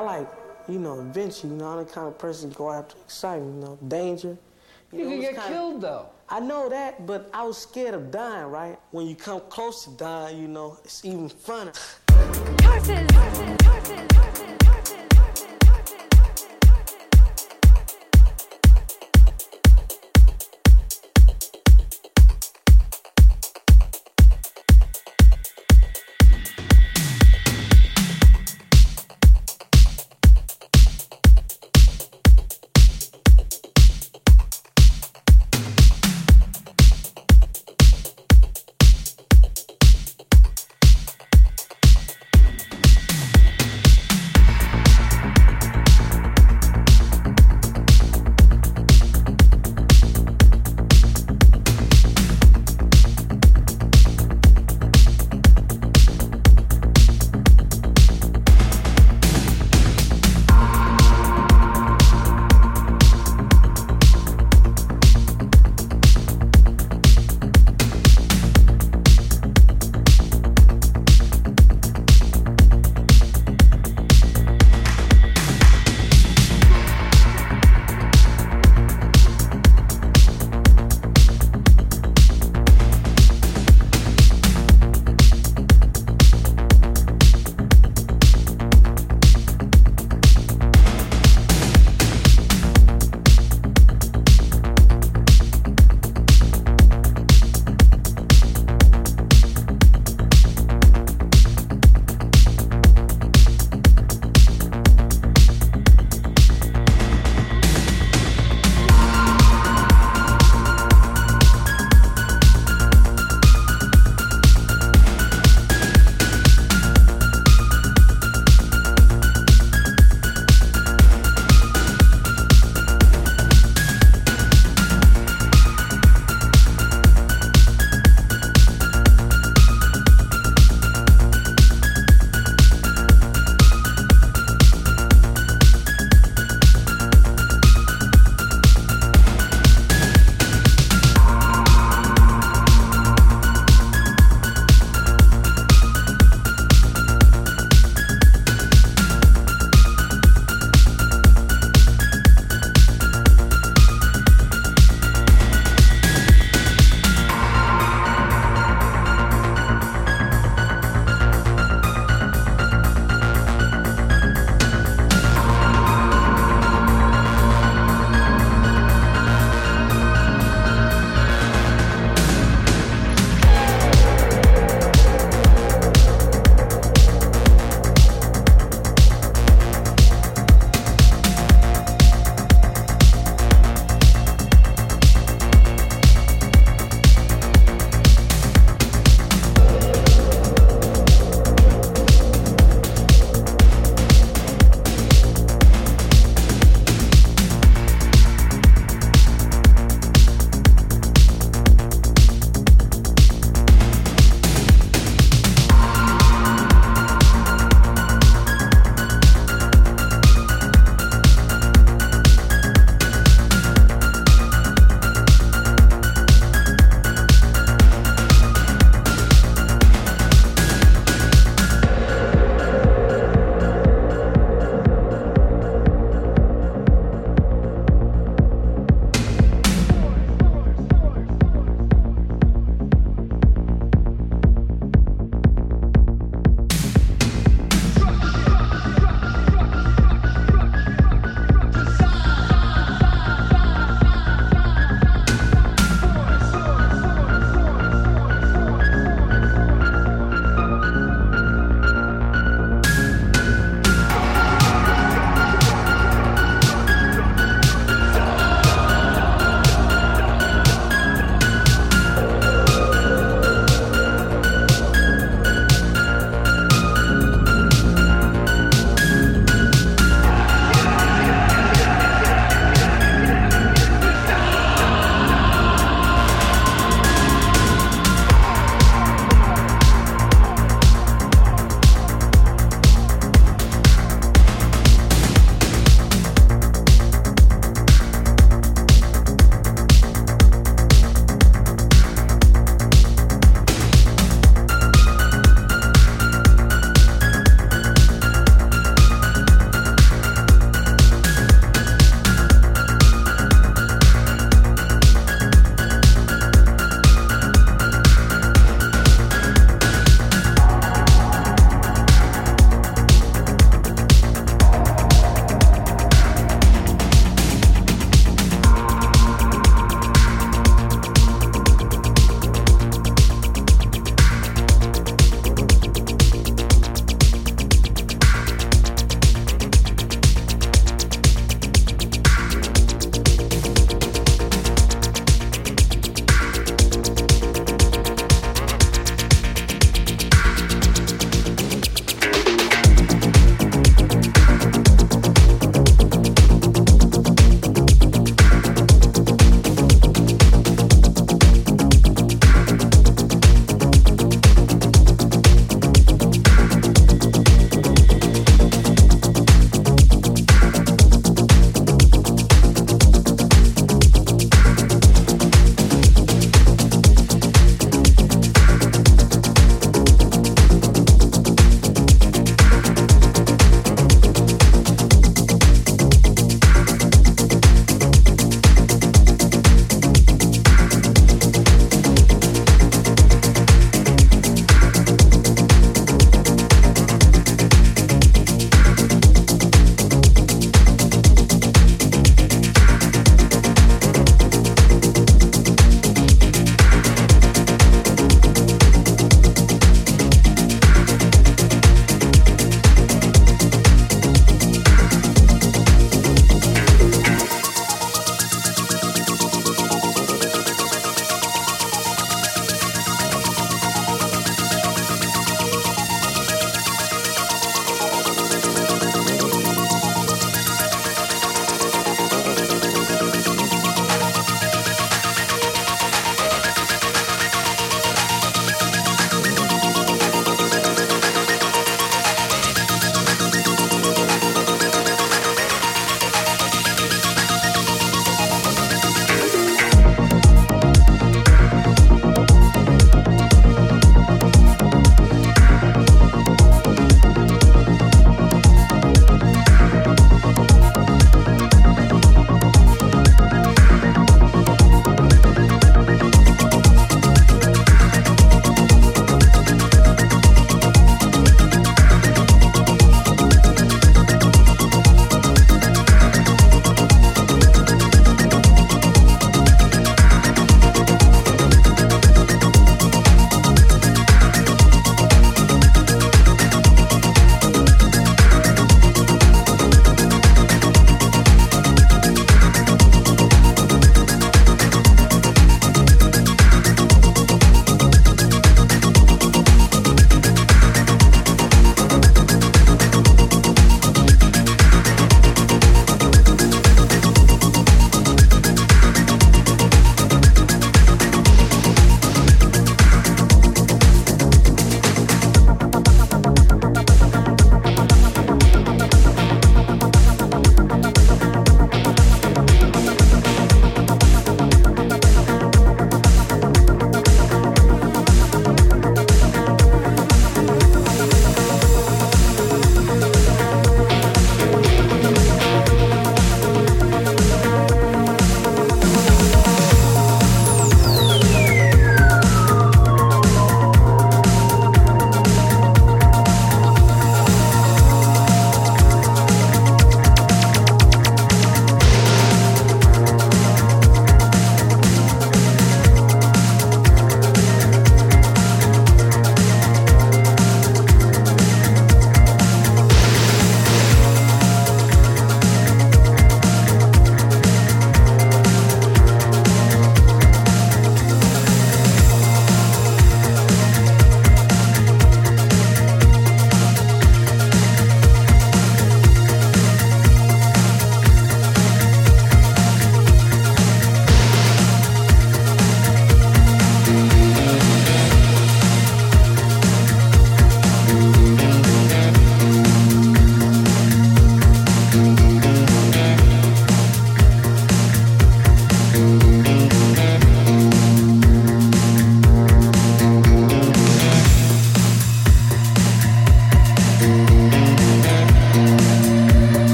I like, you know, adventure. You know, I'm the kind of person to go after excitement. You know, danger. You, know, can get kinda- killed though. I know that, but I was scared of dying, right? When you come close to dying, you know, it's even funner.